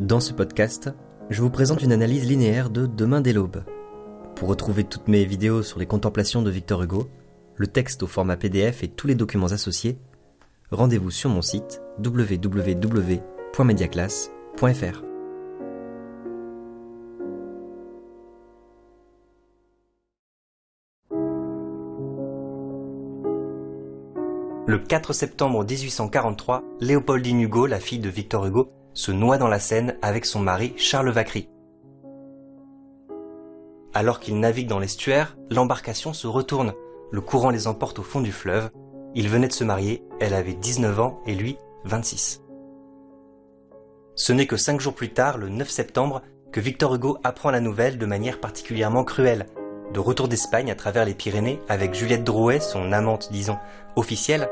Dans ce podcast, je vous présente une analyse linéaire de Demain dès l'aube. Pour retrouver toutes mes vidéos sur les contemplations de Victor Hugo, le texte au format PDF et tous les documents associés, rendez-vous sur mon site www.mediaclass.fr. Le 4 septembre 1843, Léopoldine Hugo, la fille de Victor Hugo, se noie dans la Seine avec son mari Charles Vacry. Alors qu'ils naviguent dans l'estuaire, l'embarcation se retourne, le courant les emporte au fond du fleuve. Ils venaient de se marier, elle avait 19 ans et lui 26. Ce n'est que cinq jours plus tard, le 9 septembre, que Victor Hugo apprend la nouvelle de manière particulièrement cruelle. De retour d'Espagne à travers les Pyrénées avec Juliette Drouet, son amante, disons, officielle,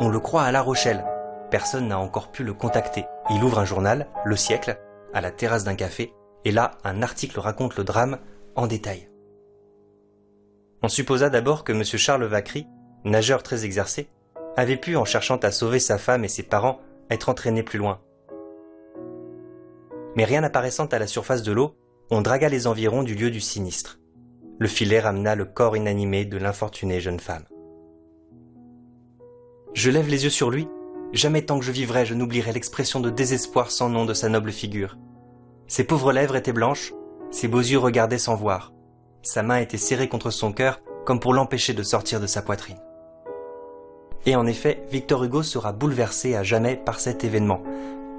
on le croit à La Rochelle. Personne n'a encore pu le contacter. Il ouvre un journal, Le Siècle, à la terrasse d'un café, et là, un article raconte le drame en détail. On supposa d'abord que M. Charles Vacry, nageur très exercé, avait pu, en cherchant à sauver sa femme et ses parents, être entraîné plus loin. Mais rien apparaissant à la surface de l'eau, on dragua les environs du lieu du sinistre. Le filet ramena le corps inanimé de l'infortunée jeune femme. Je lève les yeux sur lui, jamais tant que je vivrai je n'oublierai l'expression de désespoir sans nom de sa noble figure. Ses pauvres lèvres étaient blanches, ses beaux yeux regardaient sans voir. Sa main était serrée contre son cœur comme pour l'empêcher de sortir de sa poitrine. Et en effet, Victor Hugo sera bouleversé à jamais par cet événement.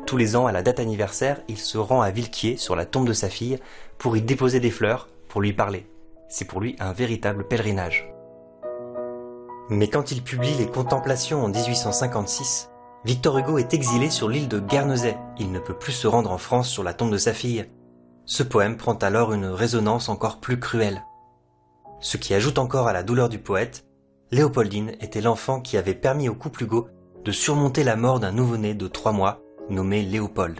Tous les ans, à la date anniversaire, il se rend à Villequier, sur la tombe de sa fille, pour y déposer des fleurs, pour lui parler. C'est pour lui un véritable pèlerinage. Mais quand il publie Les Contemplations en 1856, Victor Hugo est exilé sur l'île de Guernesey. Il ne peut plus se rendre en France sur la tombe de sa fille. Ce poème prend alors une résonance encore plus cruelle. Ce qui ajoute encore à la douleur du poète, Léopoldine était l'enfant qui avait permis au couple Hugo de surmonter la mort d'un nouveau-né de trois mois nommé Léopold.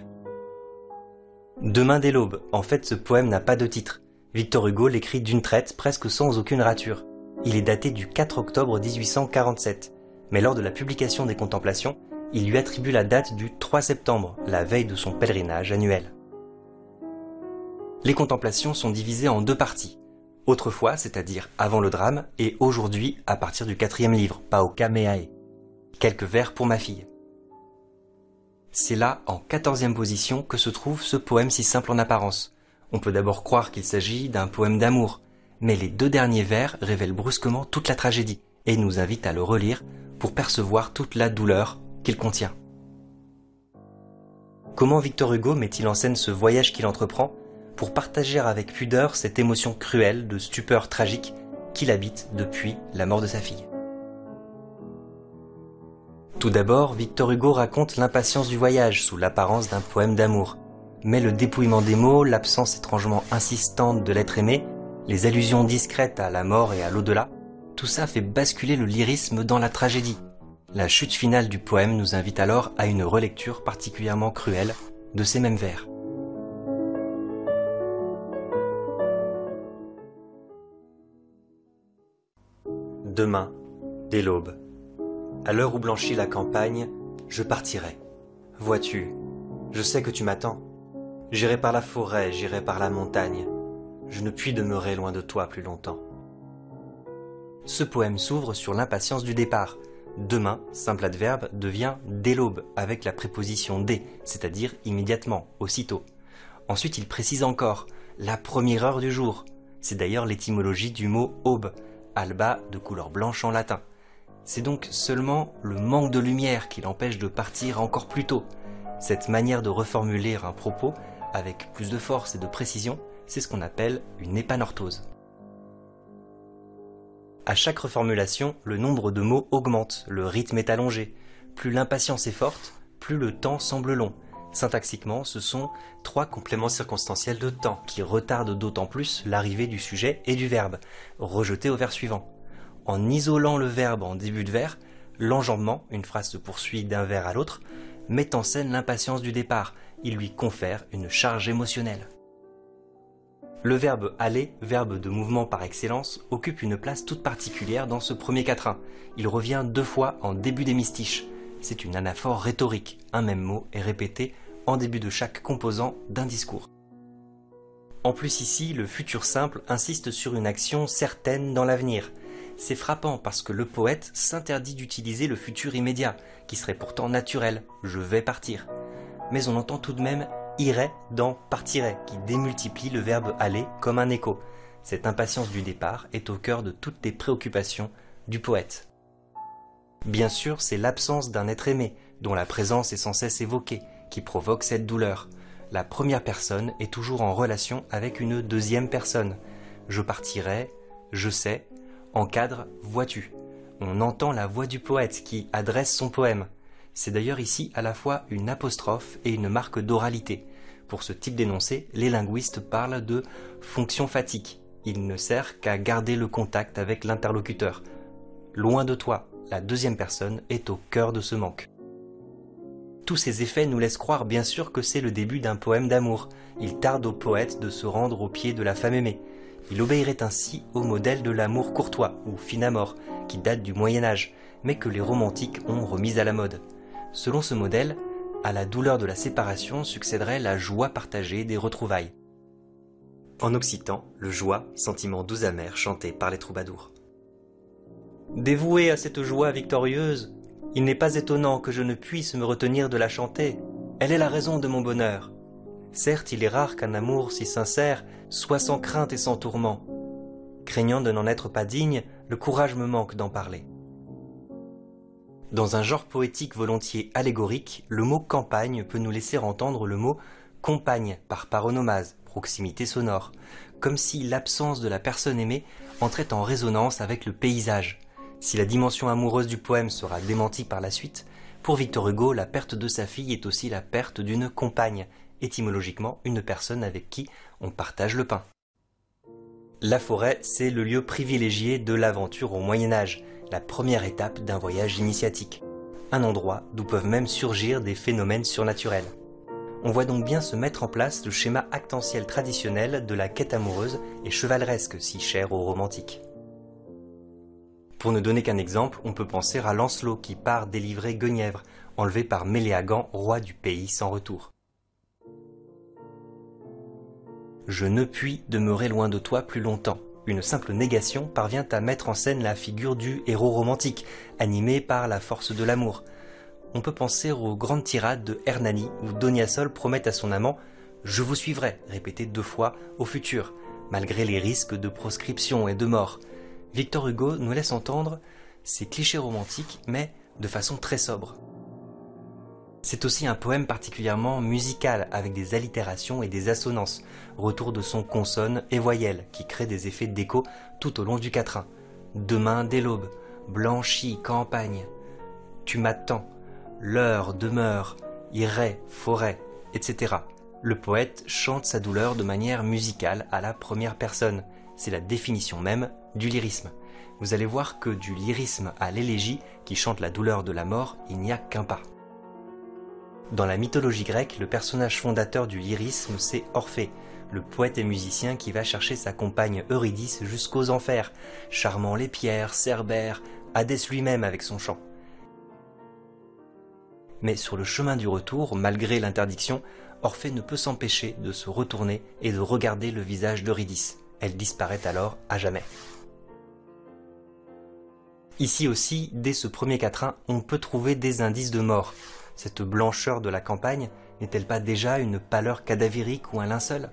Demain dès l'aube, en fait ce poème n'a pas de titre. Victor Hugo l'écrit d'une traite presque sans aucune rature. Il est daté du 4 octobre 1847, mais lors de la publication des Contemplations, il lui attribue la date du 3 septembre, la veille de son pèlerinage annuel. Les Contemplations sont divisées en deux parties. Autrefois, c'est-à-dire avant le drame, et aujourd'hui à partir du quatrième livre, Paoka Meae. Quelques vers pour ma fille. C'est là, en quatorzième position, que se trouve ce poème si simple en apparence. On peut d'abord croire qu'il s'agit d'un poème d'amour, mais les deux derniers vers révèlent brusquement toute la tragédie et nous invitent à le relire pour percevoir toute la douleur contient. Comment Victor Hugo met-il en scène ce voyage qu'il entreprend pour partager avec pudeur cette émotion cruelle de stupeur tragique qu'il habite depuis la mort de sa fille? Tout d'abord, Victor Hugo raconte l'impatience du voyage sous l'apparence d'un poème d'amour. Mais le dépouillement des mots, l'absence étrangement insistante de l'être aimé les allusions discrètes à la mort et à l'au-delà, tout ça fait basculer le lyrisme dans la tragédie. La chute finale du poème nous invite alors à une relecture particulièrement cruelle de ces mêmes vers. Demain, dès l'aube, à l'heure où blanchit la campagne, je partirai. Vois-tu, je sais que tu m'attends. J'irai par la forêt, j'irai par la montagne je ne puis demeurer loin de toi plus longtemps. Ce poème s'ouvre sur l'impatience du départ. Demain, simple adverbe, devient dès l'aube avec la préposition dès, c'est-à-dire immédiatement, aussitôt. Ensuite, il précise encore la première heure du jour. C'est d'ailleurs l'étymologie du mot aube, alba de couleur blanche en latin. C'est donc seulement le manque de lumière qui l'empêche de partir encore plus tôt. Cette manière de reformuler un propos avec plus de force et de précision c'est ce qu'on appelle une épanorthose. À chaque reformulation, le nombre de mots augmente, le rythme est allongé. Plus l'impatience est forte, plus le temps semble long. Syntaxiquement, ce sont trois compléments circonstanciels de temps qui retardent d'autant plus l'arrivée du sujet et du verbe, rejeté au vers suivant. En isolant le verbe en début de vers, l'enjambement, une phrase se poursuit d'un vers à l'autre, met en scène l'impatience du départ, il lui confère une charge émotionnelle. Le verbe aller, verbe de mouvement par excellence, occupe une place toute particulière dans ce premier quatrain. Il revient deux fois en début d'hémistiche. C'est une anaphore rhétorique. Un même mot est répété en début de chaque composant d'un discours. En plus ici, le futur simple insiste sur une action certaine dans l'avenir. C'est frappant parce que le poète s'interdit d'utiliser le futur immédiat, qui serait pourtant naturel, je vais partir. Mais on entend tout de même irait dans partirait, qui démultiplie le verbe aller comme un écho. Cette impatience du départ est au cœur de toutes les préoccupations du poète. Bien sûr, c'est l'absence d'un être aimé, dont la présence est sans cesse évoquée, qui provoque cette douleur. La première personne est toujours en relation avec une deuxième personne. Je partirai, je sais, encadre, vois-tu. On entend la voix du poète qui adresse son poème. C'est d'ailleurs ici à la fois une apostrophe et une marque d'oralité. Pour ce type d'énoncé, les linguistes parlent de fonction fatigue. Il ne sert qu'à garder le contact avec l'interlocuteur. Loin de toi, la deuxième personne est au cœur de ce manque. Tous ces effets nous laissent croire bien sûr que c'est le début d'un poème d'amour. Il tarde au poète de se rendre au pied de la femme aimée. Il obéirait ainsi au modèle de l'amour courtois, ou fin amour, qui date du Moyen Âge, mais que les romantiques ont remis à la mode. Selon ce modèle, à la douleur de la séparation succéderait la joie partagée des retrouvailles. En occitan, le joie, sentiment doux amer chanté par les troubadours. Dévoué à cette joie victorieuse, il n'est pas étonnant que je ne puisse me retenir de la chanter. Elle est la raison de mon bonheur. Certes, il est rare qu'un amour si sincère soit sans crainte et sans tourment. Craignant de n'en être pas digne, le courage me manque d'en parler. Dans un genre poétique volontiers allégorique, le mot campagne peut nous laisser entendre le mot compagne par paronomase, proximité sonore, comme si l'absence de la personne aimée entrait en résonance avec le paysage, si la dimension amoureuse du poème sera démentie par la suite, pour Victor Hugo, la perte de sa fille est aussi la perte d'une compagne, étymologiquement une personne avec qui on partage le pain. La forêt, c'est le lieu privilégié de l'aventure au Moyen Âge, la première étape d'un voyage initiatique, un endroit d'où peuvent même surgir des phénomènes surnaturels. On voit donc bien se mettre en place le schéma actentiel traditionnel de la quête amoureuse et chevaleresque si cher aux romantiques. Pour ne donner qu'un exemple, on peut penser à Lancelot qui part délivrer Guenièvre, enlevé par Méléagan, roi du pays sans retour. Je ne puis demeurer loin de toi plus longtemps. Une simple négation parvient à mettre en scène la figure du héros romantique, animé par la force de l'amour. On peut penser aux grandes tirades de Hernani, où Doniasol promet à son amant Je vous suivrai, répété deux fois, au futur, malgré les risques de proscription et de mort. Victor Hugo nous laisse entendre ces clichés romantiques, mais de façon très sobre. C'est aussi un poème particulièrement musical, avec des allitérations et des assonances, retour de sons consonnes et voyelles, qui créent des effets d'écho tout au long du quatrain. Demain dès l'aube, blanchi, campagne, tu m'attends, l'heure demeure, irait, forêt, etc. Le poète chante sa douleur de manière musicale à la première personne. C'est la définition même du lyrisme. Vous allez voir que du lyrisme à l'élégie, qui chante la douleur de la mort, il n'y a qu'un pas. Dans la mythologie grecque, le personnage fondateur du lyrisme, c'est Orphée, le poète et musicien qui va chercher sa compagne Eurydice jusqu'aux enfers, charmant les pierres, Cerbère, Hadès lui-même avec son chant. Mais sur le chemin du retour, malgré l'interdiction, Orphée ne peut s'empêcher de se retourner et de regarder le visage d'Eurydice. Elle disparaît alors à jamais. Ici aussi, dès ce premier quatrain, on peut trouver des indices de mort. Cette blancheur de la campagne n'est-elle pas déjà une pâleur cadavérique ou un linceul?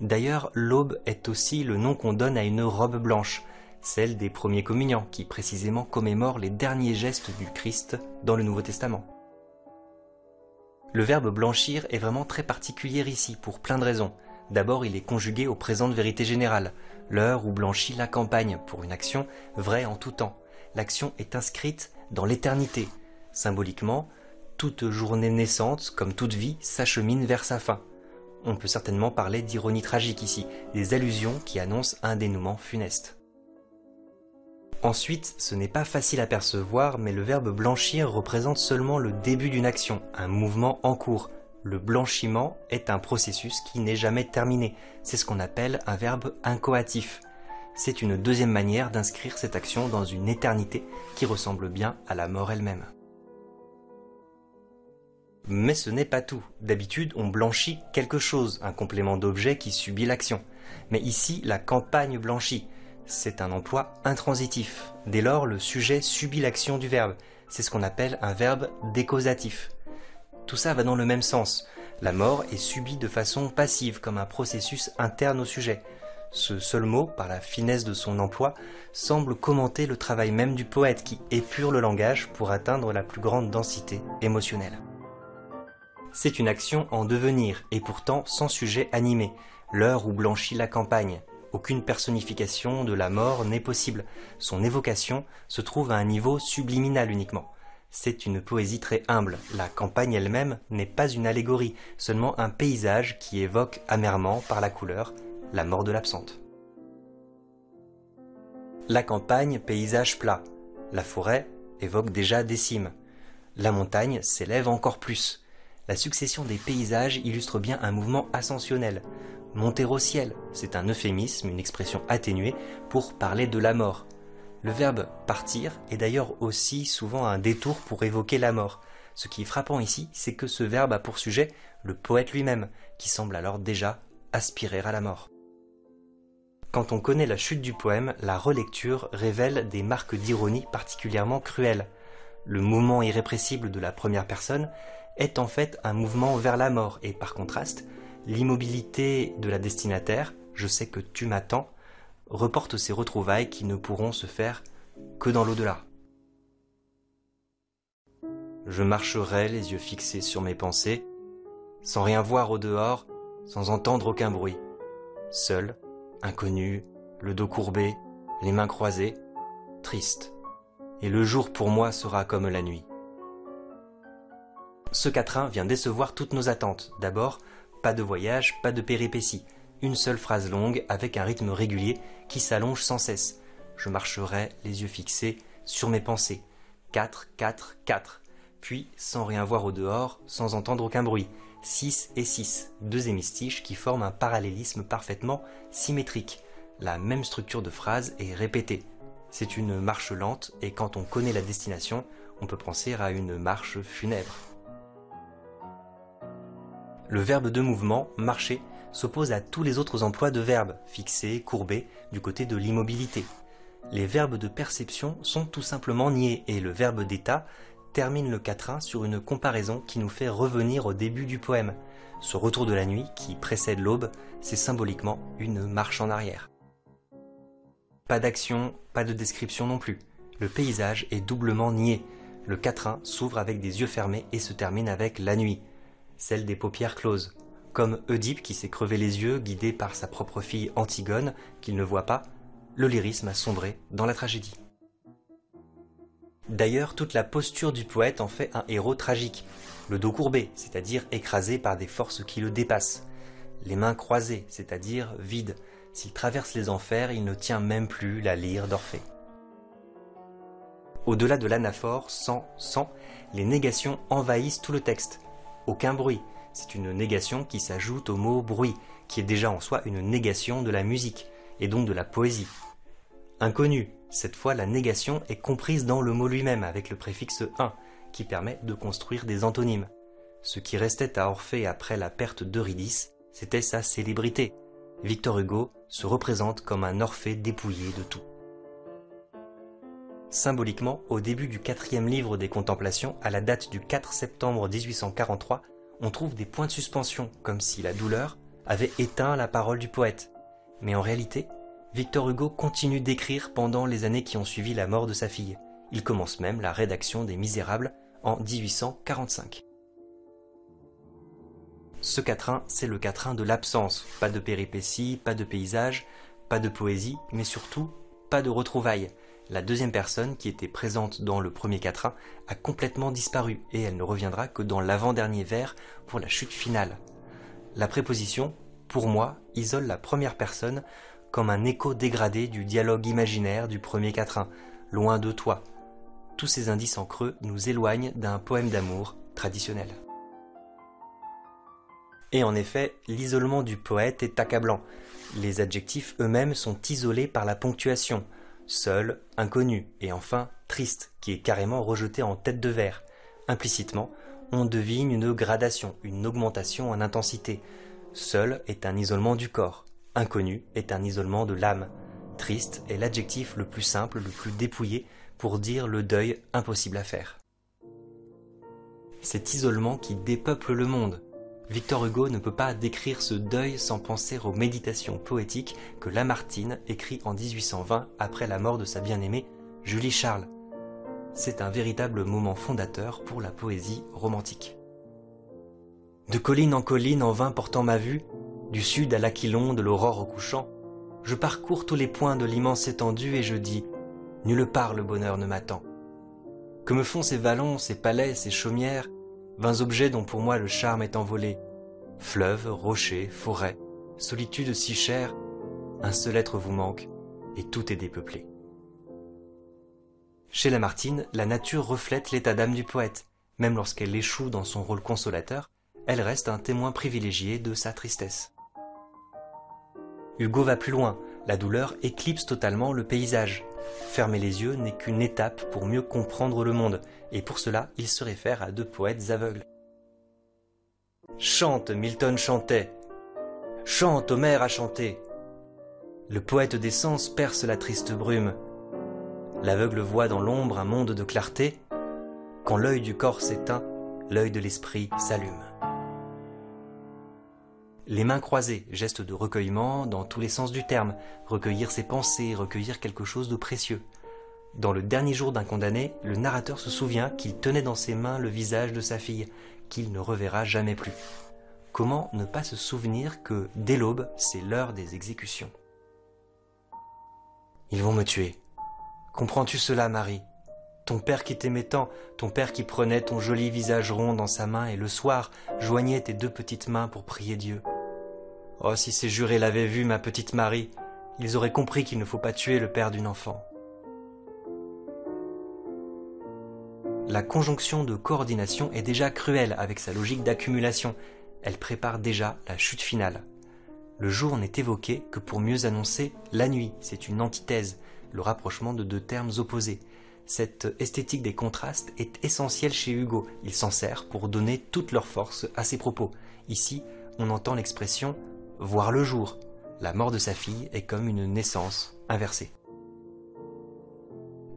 D'ailleurs, l'aube est aussi le nom qu'on donne à une robe blanche, celle des premiers communiants, qui précisément commémorent les derniers gestes du Christ dans le Nouveau Testament. Le verbe blanchir est vraiment très particulier ici, pour plein de raisons. D'abord, il est conjugué au présent de vérité générale, l'heure où blanchit la campagne, pour une action vraie en tout temps l'action est inscrite dans l'éternité. Symboliquement, toute journée naissante, comme toute vie, s'achemine vers sa fin. On peut certainement parler d'ironie tragique ici, des allusions qui annoncent un dénouement funeste. Ensuite, ce n'est pas facile à percevoir, mais le verbe blanchir représente seulement le début d'une action, un mouvement en cours. Le blanchiment est un processus qui n'est jamais terminé. C'est ce qu'on appelle un verbe incoatif c'est une deuxième manière d'inscrire cette action dans une éternité qui ressemble bien à la mort elle-même. Mais ce n'est pas tout. D'habitude, on blanchit quelque chose, un complément d'objet qui subit l'action. Mais ici, la campagne blanchit. C'est un emploi intransitif. Dès lors, le sujet subit l'action du verbe. C'est ce qu'on appelle un verbe décausatif. Tout ça va dans le même sens. La mort est subie de façon passive, comme un processus interne au sujet. Ce seul mot, par la finesse de son emploi, semble commenter le travail même du poète qui épure le langage pour atteindre la plus grande densité émotionnelle. C'est une action en devenir et pourtant sans sujet animé, l'heure où blanchit la campagne. Aucune personnification de la mort n'est possible. Son évocation se trouve à un niveau subliminal uniquement. C'est une poésie très humble. La campagne elle-même n'est pas une allégorie, seulement un paysage qui évoque amèrement par la couleur la mort de l'absente. La campagne, paysage plat. La forêt évoque déjà des cimes. La montagne s'élève encore plus. La succession des paysages illustre bien un mouvement ascensionnel. Monter au ciel, c'est un euphémisme, une expression atténuée pour parler de la mort. Le verbe partir est d'ailleurs aussi souvent un détour pour évoquer la mort. Ce qui est frappant ici, c'est que ce verbe a pour sujet le poète lui-même, qui semble alors déjà aspirer à la mort. Quand on connaît la chute du poème, la relecture révèle des marques d'ironie particulièrement cruelles. Le mouvement irrépressible de la première personne est en fait un mouvement vers la mort et par contraste, l'immobilité de la destinataire, je sais que tu m'attends, reporte ces retrouvailles qui ne pourront se faire que dans l'au-delà. Je marcherai les yeux fixés sur mes pensées, sans rien voir au dehors, sans entendre aucun bruit, seul, inconnu, le dos courbé, les mains croisées, triste. Et le jour pour moi sera comme la nuit ce quatrain vient décevoir toutes nos attentes. D'abord, pas de voyage, pas de péripéties. Une seule phrase longue avec un rythme régulier qui s'allonge sans cesse. Je marcherai les yeux fixés sur mes pensées. 4, 4, 4. Puis, sans rien voir au dehors, sans entendre aucun bruit. 6 et 6, deux hémistiches qui forment un parallélisme parfaitement symétrique. La même structure de phrase est répétée. C'est une marche lente et quand on connaît la destination, on peut penser à une marche funèbre. Le verbe de mouvement, marcher, s'oppose à tous les autres emplois de verbes, fixés, courbés, du côté de l'immobilité. Les verbes de perception sont tout simplement niés et le verbe d'état termine le quatrain sur une comparaison qui nous fait revenir au début du poème. Ce retour de la nuit qui précède l'aube, c'est symboliquement une marche en arrière. Pas d'action, pas de description non plus. Le paysage est doublement nié. Le quatrain s'ouvre avec des yeux fermés et se termine avec la nuit celle des paupières closes, comme Oedipe qui s'est crevé les yeux, guidé par sa propre fille Antigone, qu'il ne voit pas, le lyrisme a sombré dans la tragédie. D'ailleurs, toute la posture du poète en fait un héros tragique, le dos courbé, c'est-à-dire écrasé par des forces qui le dépassent, les mains croisées, c'est-à-dire vides, s'il traverse les enfers, il ne tient même plus la lyre d'Orphée. Au-delà de l'anaphore, sans, sans, les négations envahissent tout le texte, aucun bruit. C'est une négation qui s'ajoute au mot bruit, qui est déjà en soi une négation de la musique, et donc de la poésie. Inconnu, cette fois la négation est comprise dans le mot lui-même avec le préfixe un, qui permet de construire des antonymes. Ce qui restait à Orphée après la perte d'Eurydice, c'était sa célébrité. Victor Hugo se représente comme un Orphée dépouillé de tout. Symboliquement, au début du quatrième livre des Contemplations, à la date du 4 septembre 1843, on trouve des points de suspension, comme si la douleur avait éteint la parole du poète. Mais en réalité, Victor Hugo continue d'écrire pendant les années qui ont suivi la mort de sa fille. Il commence même la rédaction des Misérables en 1845. Ce quatrain, c'est le quatrain de l'absence. Pas de péripéties, pas de paysages, pas de poésie, mais surtout pas de retrouvailles. La deuxième personne, qui était présente dans le premier quatrain, a complètement disparu et elle ne reviendra que dans l'avant-dernier vers pour la chute finale. La préposition, pour moi, isole la première personne comme un écho dégradé du dialogue imaginaire du premier quatrain, loin de toi. Tous ces indices en creux nous éloignent d'un poème d'amour traditionnel. Et en effet, l'isolement du poète est accablant. Les adjectifs eux-mêmes sont isolés par la ponctuation seul, inconnu, et enfin triste, qui est carrément rejeté en tête de verre. Implicitement, on devine une gradation, une augmentation en intensité. Seul est un isolement du corps, inconnu est un isolement de l'âme. Triste est l'adjectif le plus simple, le plus dépouillé pour dire le deuil impossible à faire. Cet isolement qui dépeuple le monde. Victor Hugo ne peut pas décrire ce deuil sans penser aux méditations poétiques que Lamartine écrit en 1820 après la mort de sa bien-aimée Julie Charles. C'est un véritable moment fondateur pour la poésie romantique. De colline en colline en vain portant ma vue, du sud à l'aquilon de l'aurore au couchant, je parcours tous les points de l'immense étendue et je dis Nulle part le bonheur ne m'attend. Que me font ces vallons, ces palais, ces chaumières, vingt objets dont pour moi le charme est envolé Fleuves, rochers, forêts, solitude si chère, un seul être vous manque, et tout est dépeuplé. Chez Lamartine, la nature reflète l'état d'âme du poète. Même lorsqu'elle échoue dans son rôle consolateur, elle reste un témoin privilégié de sa tristesse. Hugo va plus loin, la douleur éclipse totalement le paysage. Fermer les yeux n'est qu'une étape pour mieux comprendre le monde, et pour cela il se réfère à deux poètes aveugles. Chante, Milton chantait. Chante, Homère a chanté. Le poète des sens perce la triste brume. L'aveugle voit dans l'ombre un monde de clarté. Quand l'œil du corps s'éteint, l'œil de l'esprit s'allume. Les mains croisées, geste de recueillement dans tous les sens du terme, recueillir ses pensées, recueillir quelque chose de précieux. Dans le dernier jour d'un condamné, le narrateur se souvient qu'il tenait dans ses mains le visage de sa fille, qu'il ne reverra jamais plus. Comment ne pas se souvenir que, dès l'aube, c'est l'heure des exécutions? Ils vont me tuer. Comprends-tu cela, Marie? Ton père qui t'aimait tant, ton père qui prenait ton joli visage rond dans sa main et le soir joignait tes deux petites mains pour prier Dieu. Oh, si ces jurés l'avaient vu, ma petite Marie, ils auraient compris qu'il ne faut pas tuer le père d'une enfant. La conjonction de coordination est déjà cruelle avec sa logique d'accumulation. Elle prépare déjà la chute finale. Le jour n'est évoqué que pour mieux annoncer la nuit. C'est une antithèse, le rapprochement de deux termes opposés. Cette esthétique des contrastes est essentielle chez Hugo. Il s'en sert pour donner toute leur force à ses propos. Ici, on entend l'expression voir le jour. La mort de sa fille est comme une naissance inversée.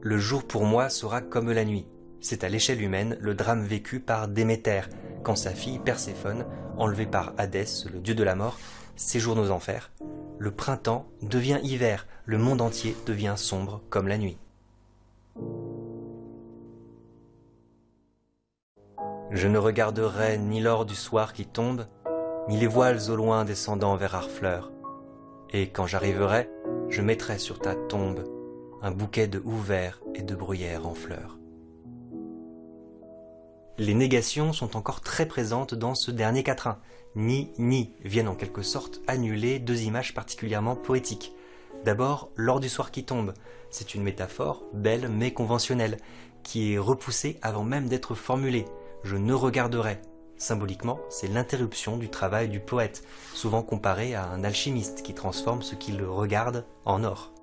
Le jour pour moi sera comme la nuit. C'est à l'échelle humaine le drame vécu par Déméter, quand sa fille Perséphone, enlevée par Hadès, le dieu de la mort, séjourne aux enfers. Le printemps devient hiver, le monde entier devient sombre comme la nuit. Je ne regarderai ni l'or du soir qui tombe, ni les voiles au loin descendant vers Harfleur. Et quand j'arriverai, je mettrai sur ta tombe un bouquet de houx verts et de bruyères en fleurs. Les négations sont encore très présentes dans ce dernier quatrain. Ni, ni viennent en quelque sorte annuler deux images particulièrement poétiques. D'abord, l'or du soir qui tombe. C'est une métaphore, belle mais conventionnelle, qui est repoussée avant même d'être formulée. Je ne regarderai, Symboliquement, c'est l'interruption du travail du poète, souvent comparé à un alchimiste qui transforme ce qu'il regarde en or.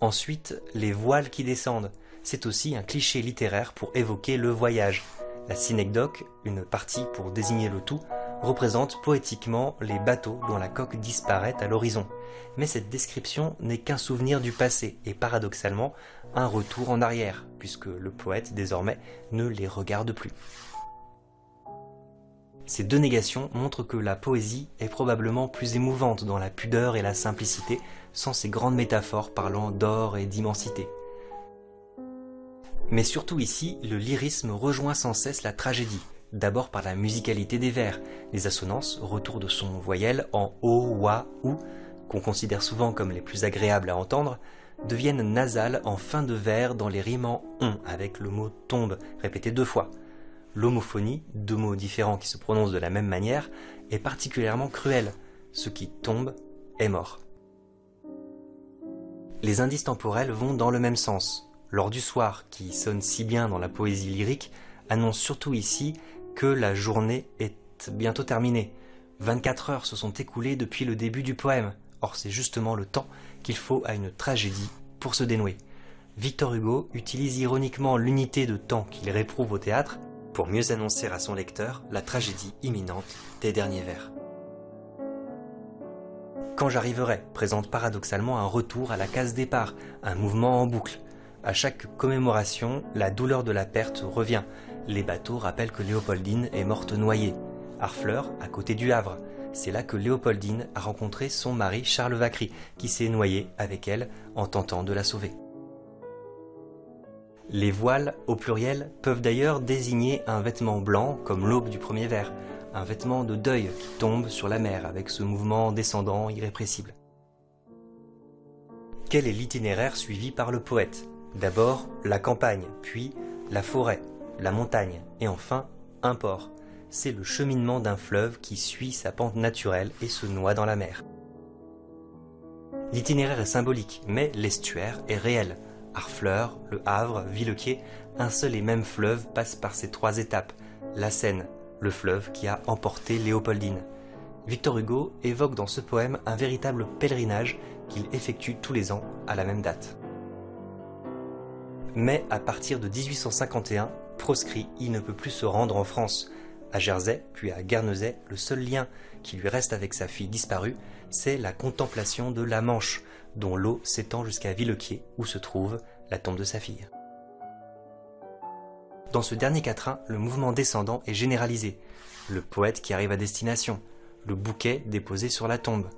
Ensuite, les voiles qui descendent. C'est aussi un cliché littéraire pour évoquer le voyage. La synecdoque, une partie pour désigner le tout, représente poétiquement les bateaux dont la coque disparaît à l'horizon. Mais cette description n'est qu'un souvenir du passé et paradoxalement un retour en arrière, puisque le poète désormais ne les regarde plus. Ces deux négations montrent que la poésie est probablement plus émouvante dans la pudeur et la simplicité, sans ces grandes métaphores parlant d'or et d'immensité. Mais surtout ici, le lyrisme rejoint sans cesse la tragédie, d'abord par la musicalité des vers, les assonances, retour de son voyelle en o, wa, ou, qu'on considère souvent comme les plus agréables à entendre, deviennent nasales en fin de vers dans les rimes en on, avec le mot tombe, répété deux fois, l'homophonie, deux mots différents qui se prononcent de la même manière, est particulièrement cruelle. Ce qui tombe est mort. Les indices temporels vont dans le même sens. L'or du soir, qui sonne si bien dans la poésie lyrique, annonce surtout ici que la journée est bientôt terminée. 24 heures se sont écoulées depuis le début du poème. Or, c'est justement le temps qu'il faut à une tragédie pour se dénouer. Victor Hugo utilise ironiquement l'unité de temps qu'il réprouve au théâtre pour mieux annoncer à son lecteur la tragédie imminente des derniers vers. Quand j'arriverai présente paradoxalement un retour à la case départ, un mouvement en boucle. À chaque commémoration, la douleur de la perte revient. Les bateaux rappellent que Léopoldine est morte noyée. Harfleur, à côté du Havre. C'est là que Léopoldine a rencontré son mari Charles Vacry, qui s'est noyé avec elle en tentant de la sauver. Les voiles, au pluriel, peuvent d'ailleurs désigner un vêtement blanc, comme l'aube du premier vers, un vêtement de deuil qui tombe sur la mer avec ce mouvement descendant irrépressible. Quel est l'itinéraire suivi par le poète? D'abord la campagne, puis la forêt, la montagne, et enfin un port. C'est le cheminement d'un fleuve qui suit sa pente naturelle et se noie dans la mer. L'itinéraire est symbolique, mais l'estuaire est réel. Harfleur, Le Havre, Villequier, un seul et même fleuve passe par ces trois étapes. La Seine, le fleuve qui a emporté Léopoldine. Victor Hugo évoque dans ce poème un véritable pèlerinage qu'il effectue tous les ans à la même date. Mais à partir de 1851, proscrit, il ne peut plus se rendre en France. À Jersey, puis à Guernesey, le seul lien qui lui reste avec sa fille disparue, c'est la contemplation de la Manche, dont l'eau s'étend jusqu'à Villequier, où se trouve la tombe de sa fille. Dans ce dernier quatrain, le mouvement descendant est généralisé. Le poète qui arrive à destination, le bouquet déposé sur la tombe,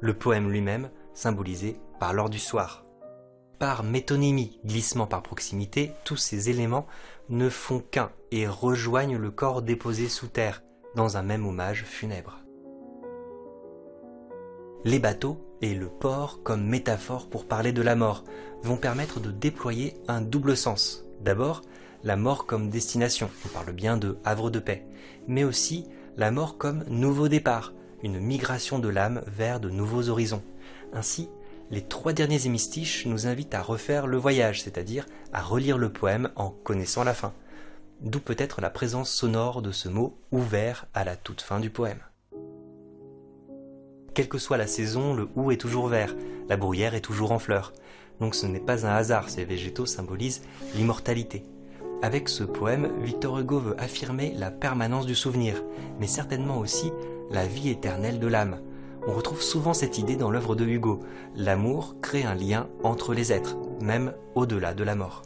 le poème lui-même symbolisé par l'or du soir. Par métonymie, glissement par proximité, tous ces éléments ne font qu'un et rejoignent le corps déposé sous terre, dans un même hommage funèbre. Les bateaux et le port comme métaphore pour parler de la mort vont permettre de déployer un double sens. D'abord, la mort comme destination, on parle bien de havre de paix, mais aussi la mort comme nouveau départ, une migration de l'âme vers de nouveaux horizons. Ainsi, les trois derniers hémistiches nous invitent à refaire le voyage, c'est-à-dire à relire le poème en connaissant la fin. D'où peut-être la présence sonore de ce mot ouvert à la toute fin du poème. Quelle que soit la saison, le hou est toujours vert, la bruyère est toujours en fleurs. Donc ce n'est pas un hasard, ces végétaux symbolisent l'immortalité. Avec ce poème, Victor Hugo veut affirmer la permanence du souvenir, mais certainement aussi la vie éternelle de l'âme. On retrouve souvent cette idée dans l'œuvre de Hugo. L'amour crée un lien entre les êtres, même au-delà de la mort.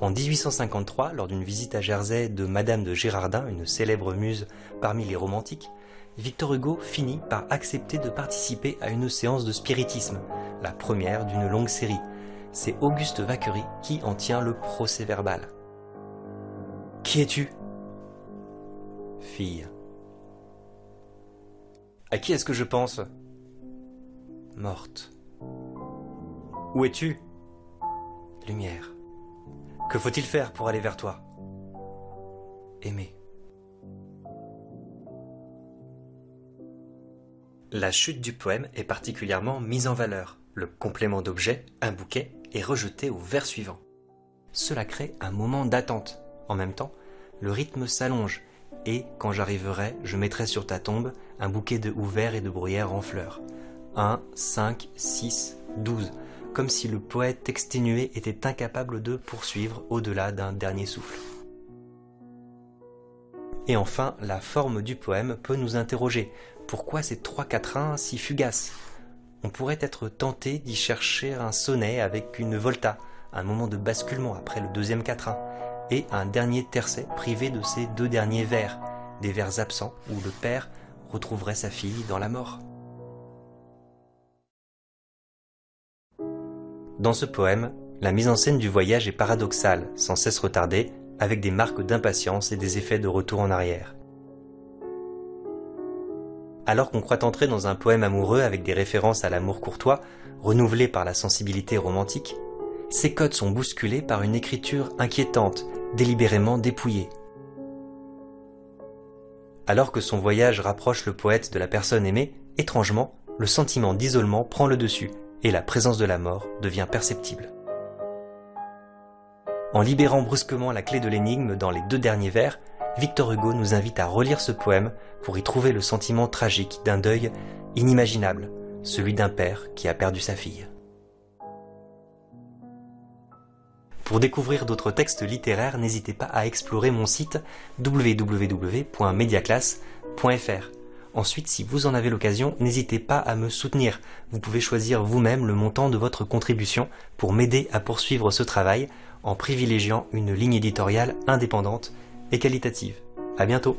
En 1853, lors d'une visite à Jersey de Madame de Girardin, une célèbre muse parmi les romantiques, Victor Hugo finit par accepter de participer à une séance de spiritisme, la première d'une longue série. C'est Auguste Vacquerie qui en tient le procès verbal. Qui es-tu? Fille. À qui est-ce que je pense? Morte. Où es-tu? Lumière. Que faut-il faire pour aller vers toi? Aimer. La chute du poème est particulièrement mise en valeur. Le complément d'objet, un bouquet, est rejeté au vers suivant. Cela crée un moment d'attente. En même temps, le rythme s'allonge, et quand j'arriverai, je mettrai sur ta tombe un bouquet de ouverts et de bruyères en fleurs. 1, 5, 6, 12, comme si le poète exténué était incapable de poursuivre au-delà d'un dernier souffle. Et enfin, la forme du poème peut nous interroger. Pourquoi ces trois quatrains si fugaces? On pourrait être tenté d'y chercher un sonnet avec une volta, un moment de basculement après le deuxième quatrain, et un dernier tercet privé de ces deux derniers vers, des vers absents où le père retrouverait sa fille dans la mort. Dans ce poème, la mise en scène du voyage est paradoxale, sans cesse retardée, avec des marques d'impatience et des effets de retour en arrière. Alors qu'on croit entrer dans un poème amoureux avec des références à l'amour courtois, renouvelé par la sensibilité romantique, ces codes sont bousculés par une écriture inquiétante, délibérément dépouillée. Alors que son voyage rapproche le poète de la personne aimée, étrangement, le sentiment d'isolement prend le dessus et la présence de la mort devient perceptible. En libérant brusquement la clé de l'énigme dans les deux derniers vers, Victor Hugo nous invite à relire ce poème pour y trouver le sentiment tragique d'un deuil inimaginable, celui d'un père qui a perdu sa fille. Pour découvrir d'autres textes littéraires, n'hésitez pas à explorer mon site www.mediaclass.fr. Ensuite, si vous en avez l'occasion, n'hésitez pas à me soutenir. Vous pouvez choisir vous-même le montant de votre contribution pour m'aider à poursuivre ce travail en privilégiant une ligne éditoriale indépendante et qualitative. À bientôt!